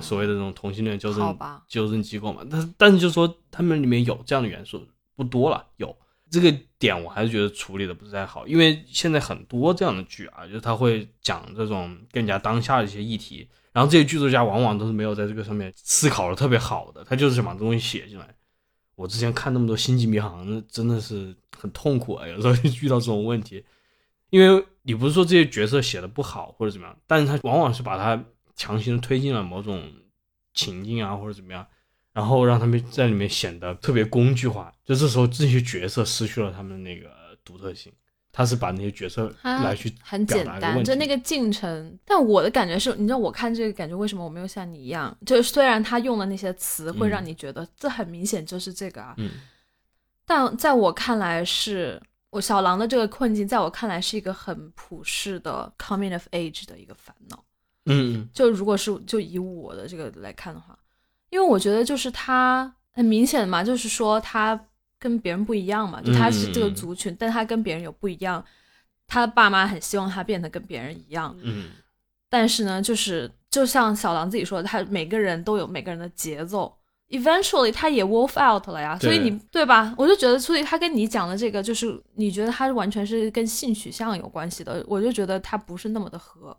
所谓的这种同性恋纠正纠正机构嘛。但但是就说他们里面有这样的元素不多了，有这个点我还是觉得处理的不是太好，因为现在很多这样的剧啊，就是他会讲这种更加当下的一些议题，然后这些剧作家往往都是没有在这个上面思考的特别好的，他就是想把这东西写进来。我之前看那么多星际迷航，那真的是很痛苦啊！有时候遇到这种问题，因为你不是说这些角色写的不好或者怎么样，但是他往往是把他强行推进了某种情境啊或者怎么样，然后让他们在里面显得特别工具化，就这时候这些角色失去了他们那个独特性。他是把那些角色来去很简单，就那个进程。但我的感觉是，你知道，我看这个感觉为什么我没有像你一样？就是虽然他用的那些词会让你觉得这很明显就是这个啊，但在我看来，是我小狼的这个困境，在我看来是一个很普世的 coming of age 的一个烦恼。嗯，就如果是就以我的这个来看的话，因为我觉得就是他很明显嘛，就是说他。跟别人不一样嘛，就他是这个族群，但他跟别人有不一样。他的爸妈很希望他变得跟别人一样，嗯。但是呢，就是就像小狼自己说的，他每个人都有每个人的节奏。Eventually，他也 wolf out 了呀，所以你对吧？我就觉得，所以他跟你讲的这个，就是你觉得他完全是跟性取向有关系的，我就觉得他不是那么的合。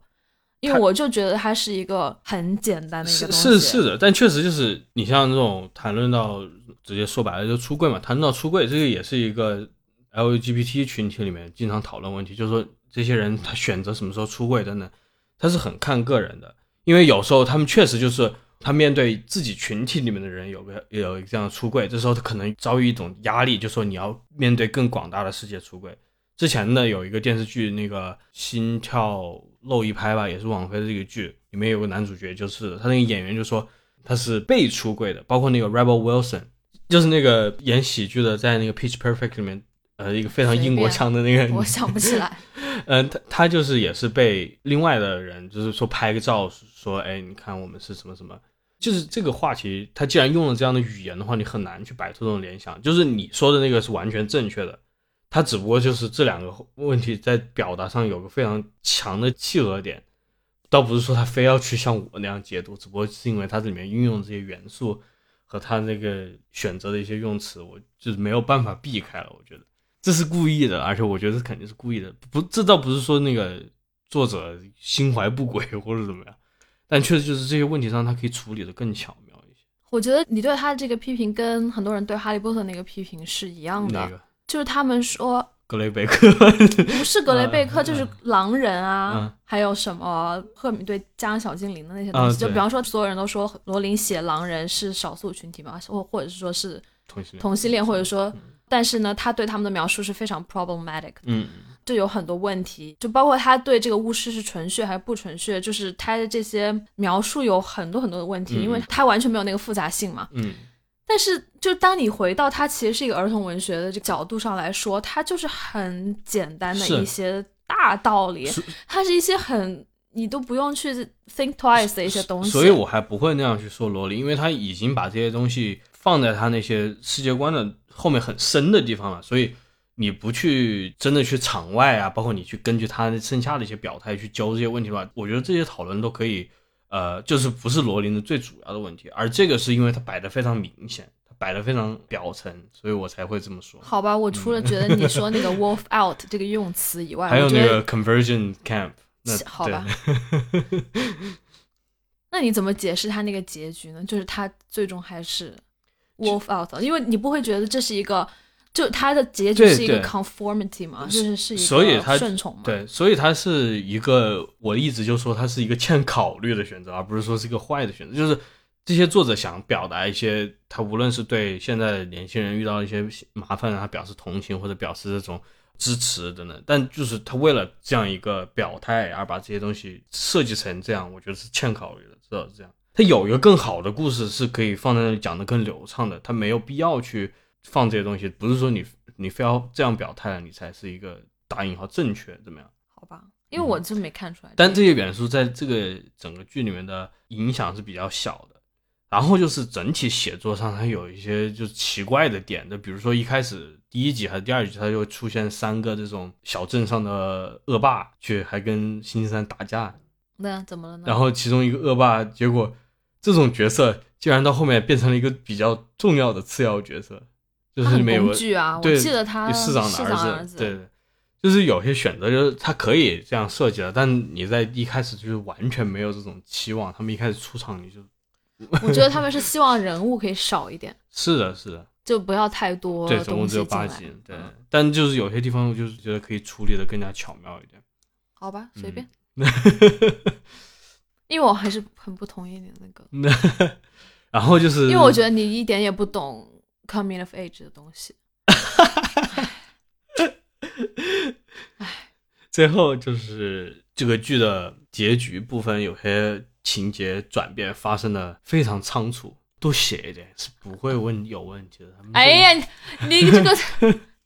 因为我就觉得他是一个很简单的一个东西，是是的，但确实就是你像这种谈论到直接说白了就出柜嘛，谈到出柜，这个也是一个 LGBT 群体里面经常讨论问题，就是说这些人他选择什么时候出柜等等，他是很看个人的，因为有时候他们确实就是他面对自己群体里面的人有个有一个这样的出柜，这时候他可能遭遇一种压力，就说你要面对更广大的世界出柜。之前呢有一个电视剧那个心跳。漏一拍吧，也是网飞的这个剧，里面有个男主角，就是他那个演员就说他是被出柜的，包括那个 Rebel Wilson，就是那个演喜剧的，在那个 Pitch Perfect 里面，呃，一个非常英国腔的那个，我想不起来。嗯，[LAUGHS] 他他就是也是被另外的人，就是说拍个照，说，哎，你看我们是什么什么，就是这个话题，他既然用了这样的语言的话，你很难去摆脱这种联想，就是你说的那个是完全正确的。他只不过就是这两个问题在表达上有个非常强的契合点，倒不是说他非要去像我那样解读，只不过是因为它里面运用这些元素和他那个选择的一些用词，我就是没有办法避开了。我觉得，这是故意的，而且我觉得肯定是故意的。不，这倒不是说那个作者心怀不轨或者怎么样，但确实就是这些问题上他可以处理的更巧妙一些。我觉得你对他的这个批评跟很多人对哈利波特那个批评是一样的，那个就是他们说格雷贝克，不是格雷贝克，嗯就是狼人啊，嗯还有什么赫敏对家养小精灵的那些东西。嗯就比方说，所有人都说罗琳写狼人是少数群体嘛，或或者是说是同性恋，同性恋，或者说，但是呢，他对他们的描述是非常 problematic 的嗯，就有很多问题，就包括他对这个巫师是纯血还是不纯血，就是他的这些描述有很多很多的问题，嗯。因为他完全没有那个复杂性嘛。嗯但是，就当你回到它其实是一个儿童文学的这个角度上来说，它就是很简单的一些大道理是，它是一些很你都不用去 think twice 的一些东西。所以我还不会那样去说罗琳，因为他已经把这些东西放在他那些世界观的后面很深的地方了，所以你不去真的去场外啊，包括你去根据他剩下的一些表态去教这些问题的话，我觉得这些讨论都可以，呃，就是不是罗琳的最主要的问题，而这个是因为他摆的非常明显，他摆的非常表层，所以我才会这么说。好吧，我除了觉得你说那个 [LAUGHS] wolf out 这个用词以外，还有那个 conversion camp，[LAUGHS] 那好吧。[LAUGHS] 那你怎么解释他那个结局呢？就是他最终还是 wolf out，因为你不会觉得这是一个，就他的结局是一个 conformity 嘛，就是是一个所以他顺从嘛。对，所以它是一个，我一直就说它是一个欠考虑的选择，而不是说是一个坏的选择。就是这些作者想表达一些，他无论是对现在的年轻人遇到一些麻烦，他表示同情或者表示这种支持等等，但就是他为了这样一个表态而把这些东西设计成这样，我觉得是欠考虑的，至少是这样。他有一个更好的故事是可以放在那里讲的更流畅的，他没有必要去放这些东西，不是说你你非要这样表态了，你才是一个打引号正确怎么样？好吧，因为我真没看出来。嗯但这些元素在这个整个剧里面的影响是比较小的。然后就是整体写作上，它有一些就是奇怪的点，就比如说一开始第一集还是第二集，它就会出现三个这种小镇上的恶霸，去还跟星期三打架，那怎么了呢？然后其中一个恶霸，结果这种角色竟然到后面变成了一个比较重要的次要角色，就是没有工具啊，我记得他市长的市儿子，儿子，对对，就是有些选择就是他可以这样设计的，但你在一开始就是完全没有这种期望，他们一开始出场你就我觉得他们是希望人物可以少一点，是的，是的，就不要太多对，东总共只有八集，对嗯，但就是有些地方我就是觉得可以处理的更加巧妙一点，好吧，随便，[LAUGHS] 嗯因为我还是很不同意你的那个，[LAUGHS] 然后就是因为我觉得你一点也不懂 coming of age 的东西。[LAUGHS] 最后就是这个剧的结局部分，有些情节转变发生的非常仓促，多写一点是不会问有问题的。哎呀，你你这个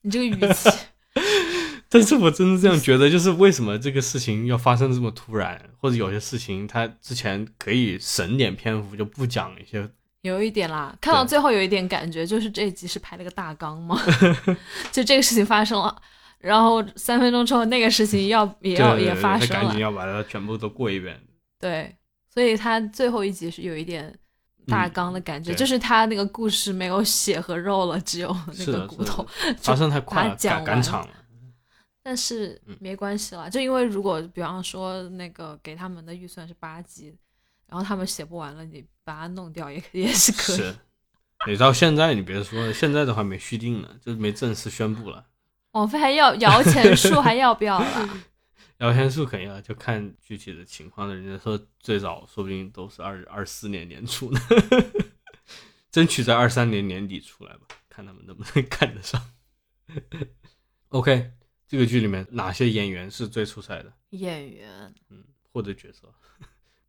你这个语气，[LAUGHS] 但是我真的这样觉得，就是为什么这个事情要发生这么突然，或者有些事情他之前可以省点篇幅就不讲一些，有一点啦，看到最后有一点感觉，就是这一集是排了个大纲嘛，[LAUGHS] 就这个事情发生了，然后三分钟之后那个事情要 [LAUGHS] 也要也发生了。赶紧，要把它全部都过一遍。对，所以他最后一集是有一点大纲的感觉，嗯就是他那个故事没有血和肉了，只有那个骨头，发生太快了，赶场了。但是嗯。没关系啦，就因为如果比方说那个给他们的预算是八集，然后他们写不完了，你把它弄掉也也是可以。是，你到现在你别说了，现在都还没续订呢，就是没正式宣布了。网飞还要摇钱树，还要不要了？[LAUGHS] 摇钱树肯定要就看具体的情况了，人家说最早说不定都是二二四年年初呢，[LAUGHS] 争取在二三年年底出来吧，看他们能不能 [LAUGHS] 赶得上。OK，这个剧里面哪些演员是最出彩的？演员，嗯或者角色？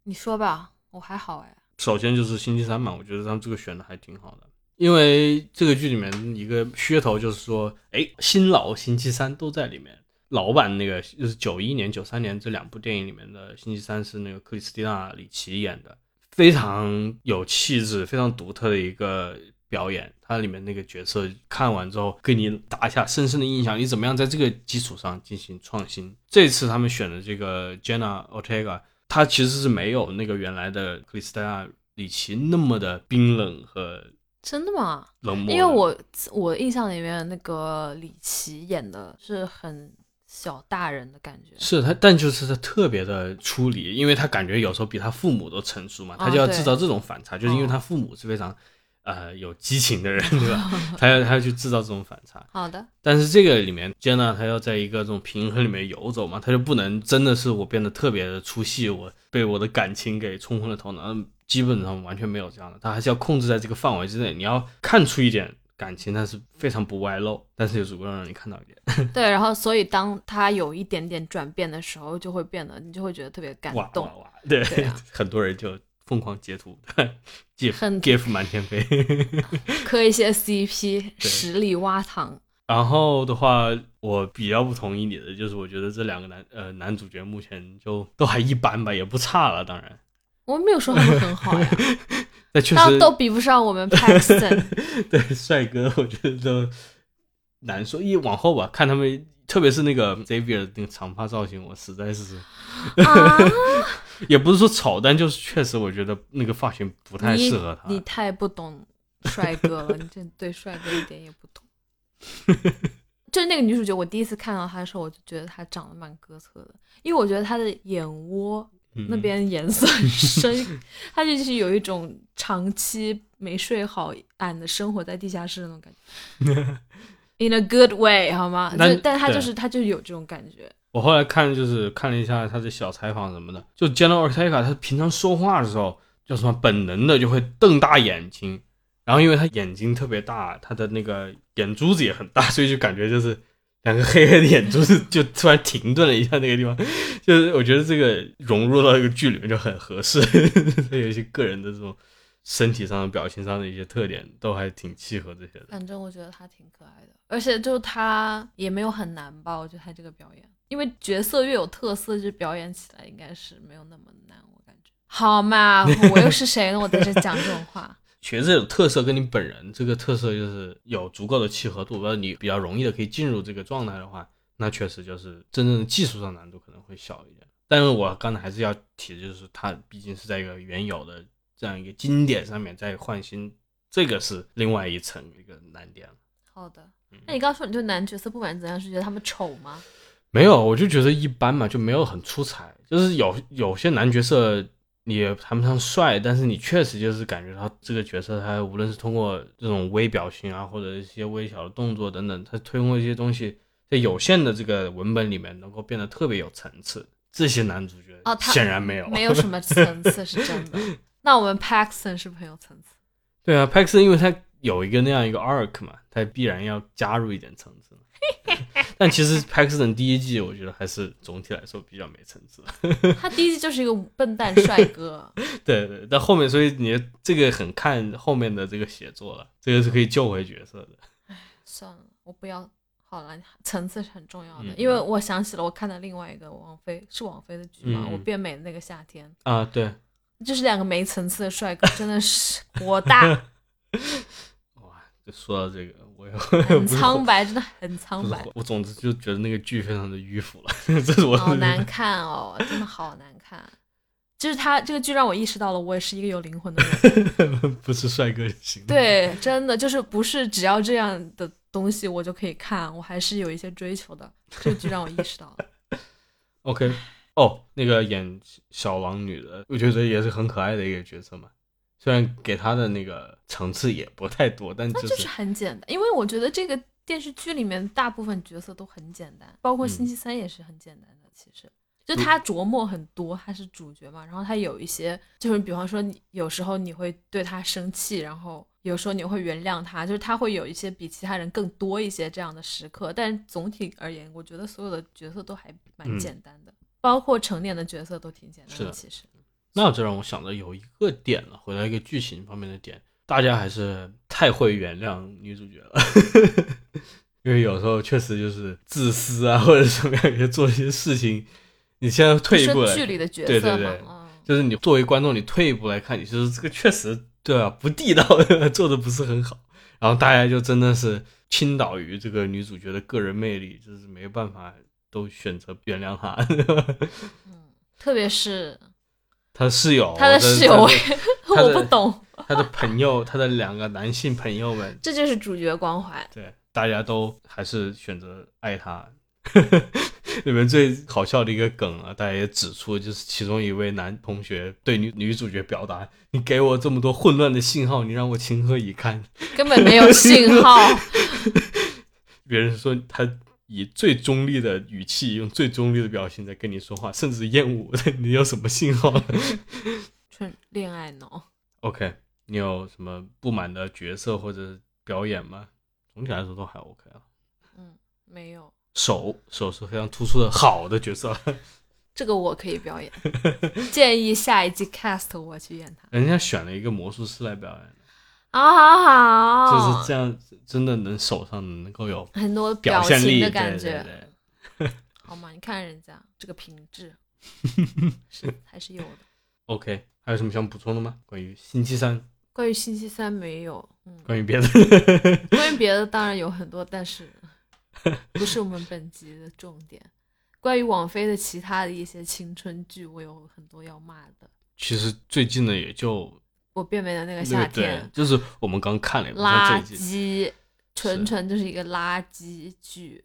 你说吧，我还好哎。首先就是星期三嘛，我觉得他们这个选的还挺好的，因为这个剧里面一个噱头就是说，哎，新老星期三都在里面。老版那个就是九一年、九三年这两部电影里面的星期三是那个克里斯蒂娜·里奇演的，非常有气质、非常独特的一个表演。它里面那个角色看完之后，给你打下深深的印象。你怎么样在这个基础上进行创新？这次他们选的这个 Jenna Ortega，她其实是没有那个原来的克里斯蒂娜·里奇那么的冰冷和真的吗？冷漠。因为我我印象里面那个里奇演的是很小大人的感觉，是他，但就是他特别的出离，因为他感觉有时候比他父母都成熟嘛，啊他就要制造这种反差，就是因为哦他父母是非常呃有激情的人，对吧？[LAUGHS] 他要他要去制造这种反差。好的，但是这个里面，杰娜她要在一个这种平衡里面游走嘛，她就不能真的是我变得特别的出戏，我被我的感情给冲昏了头脑，嗯基本上完全没有这样的，她还是要控制在这个范围之内，你要看出一点感情，但是非常不外露，但是又足够让你看到一点。[LAUGHS] 对，然后所以当他有一点点转变的时候，就会变得你就会觉得特别感哇动哇，哇！对，对啊很多人就疯狂截图，[LAUGHS] gif gif 满天飞。[LAUGHS] 磕一些 [LAUGHS] CP，实力挖糖。然后的话，我比较不同意你的，就是我觉得这两个男呃男主角目前就都还一般吧，也不差了，当然，我没有说他们很好呀，那确实都比不上我们 Paxton。对帅哥，我觉得都难说。一往后吧，看他们，特别是那个 Xavier 那个长发造型，我实在是啊，[LAUGHS] 也不是说丑，但就是确实我觉得那个发型不太适合他。你太不懂帅哥了，你真对帅哥一点也不懂。[LAUGHS] 就是那个女主角，我第一次看到她的时候，我就觉得她长得蛮哥特的，因为我觉得她的眼窝嗯那边颜色很深，[LAUGHS] 她就是有一种长期没睡好、懒的生活在地下室的那种感觉。In a good way，好吗？但她对就是他就是有这种感觉。我后来看就是看了一下他的小采访什么的，就 Jenna Ortega 他平常说话的时候叫什么本能的就会瞪大眼睛，然后因为他眼睛特别大，他的那个眼珠子也很大，所以就感觉就是两个黑黑的眼珠子就突然停顿了一下那个地方，就是我觉得这个融入到这个剧里面就很合适，[LAUGHS] 有一些个人的这种身体上的表情上的一些特点都还挺契合这些的。反正我觉得他挺可爱的，而且就他也没有很难吧？我觉得他这个表演，因为角色越有特色，就表演起来应该是没有那么难，我感觉。好嘛，我又是谁呢？我在这讲这种话。[LAUGHS] 角色有特色跟你本人这个特色就是有足够的契合度，而你比较容易的可以进入这个状态的话，那确实就是真正的技术上难度可能会小一点。但是我刚才还是要提的就是它毕竟是在一个原有的这样一个经典上面再换新，这个是另外一层一个难点了。好的，那你刚刚说你对男角色不管怎样是觉得他们丑吗？没有，我就觉得一般嘛，就没有很出彩。就是有有些男角色你也谈不上帅，但是你确实就是感觉他这个角色他无论是通过这种微表情啊，或者一些微小的动作等等，他推过一些东西，在有限的这个文本里面能够变得特别有层次。这些男主角哦他显然没有，[LAUGHS] 没有什么层次是真的。那我们 Paxton 是不是很有层次？对啊，，Paxton 因为他有一个那样一个 arc 嘛，他必然要加入一点层次。[LAUGHS] 但其实 Paxton 第一季我觉得还是总体来说比较没层次。他第一季就是一个笨蛋帅哥，[LAUGHS] 对对，但后面所以你这个很看后面的这个写作了，这个是可以救回角色的。唉算了，我不要。好了，层次是很重要的，嗯因为我想起了我看的另外一个王菲是王菲的剧嘛，嗯嗯我变美的那个夏天》，啊，对，就是两个没层次的帅哥，真的是火大，[LAUGHS] 哇，就说到这个，我又 [LAUGHS] 很苍白，真的很苍白，我总之就觉得那个剧非常的迂腐了，[LAUGHS] 这是我好难看哦，真的好难看。就是他这个剧让我意识到了，我也是一个有灵魂的人。不是帅哥就行。，对，真的就是不是只要这样的东西我就可以看，我还是有一些追求的。这个剧让我意识到了。OK，哦，那个演小王女的，我觉得也是很可爱的一个角色嘛。虽然给她的那个层次也不太多，但就是很简单，因为我觉得这个电视剧里面大部分角色都很简单，包括星期三也是很简单的。其实，就他琢磨很多，他是主角嘛，然后他有一些，就是比方说你有时候你会对他生气，然后有时候你会原谅他，就是他会有一些比其他人更多一些这样的时刻。但总体而言，我觉得所有的角色都还蛮嗯简单的，包括成年的角色都挺简单的。其实，那这让我想到有一个点了，回到一个剧情方面的点，大家还是太会原谅女主角了，[LAUGHS] 因为有时候确实就是自私啊，或者什么样，也做一些事情，你现在退一步来，剧里的角对对对嗯。就是你作为观众，你退一步来看，你就是这个确实对啊，不地道，[LAUGHS] 做的不是很好，然后大家就真的是倾倒于这个女主角的个人魅力，就是没办法都选择原谅他。嗯，特别是 [LAUGHS] 他室友，他的室友我不懂，他的朋友，他的两个男性朋友们，[LAUGHS] 这就是主角光环。对，大家都还是选择爱他。[LAUGHS] 里面最好笑的一个梗啊，大家也指出，就是其中一位男同学对女女主角表达：“你给我这么多混乱的信号，你让我情何以堪？”根本没有信号。别人说他以最中立的语气，用最中立的表情在跟你说话，甚至厌恶。[LAUGHS] 你有什么信号？纯恋爱脑。OK，你有什么不满的角色或者表演吗？总体来说都还 OK 啊。嗯，没有。手手是非常突出的好的角色，这个我可以表演。建议下一季 cast 我去演他。人家选了一个魔术师来表演好好好，就是这样，真的能手上能够有很多表现力的感觉。对对好嘛，你看人家这个品质 [LAUGHS] 是还是有的。OK，还有什么想补充的吗？关于星期三？关于星期三没有。嗯，关于别的？[LAUGHS] 关于别的当然有很多，但是。不是我们本集的重点。关于网飞的其他的一些青春剧，我有很多要骂的。其实最近的也就我变美的那个夏天，就是我们刚看了一垃圾，纯纯就是一个垃圾剧。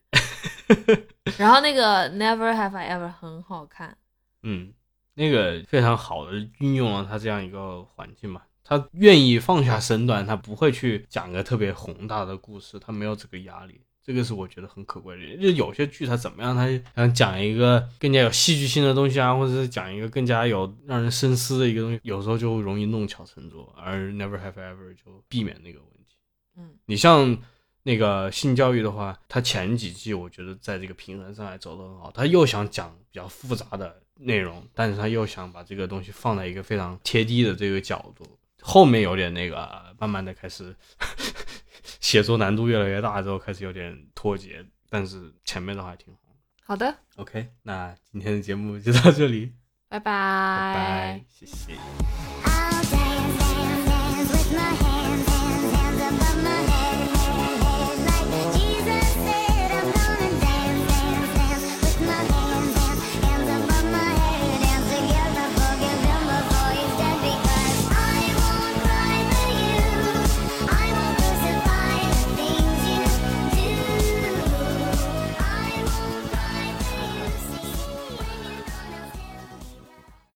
然后那个 Never Have I Ever 很好看，嗯，那个非常好的运用了他这样一个环境嘛，他愿意放下身段，他不会去讲个特别宏大的故事，他没有这个压力。这个是我觉得很可贵的，就有些剧它怎么样，它想讲一个更加有戏剧性的东西啊，或者是讲一个更加有让人深思的一个东西，有时候就容易弄巧成拙，而 Never Have Ever 就避免那个问题。嗯，你像那个性教育的话，它前几季我觉得在这个平衡上还走得很好，他又想讲比较复杂的内容，但是他又想把这个东西放在一个非常贴地的这个角度，后面有点那个慢慢的开始。写作难度越来越大之后，开始有点脱节，但是前面的话还挺好。好的，OK，那今天的节目就到这里，拜拜，拜拜，谢谢。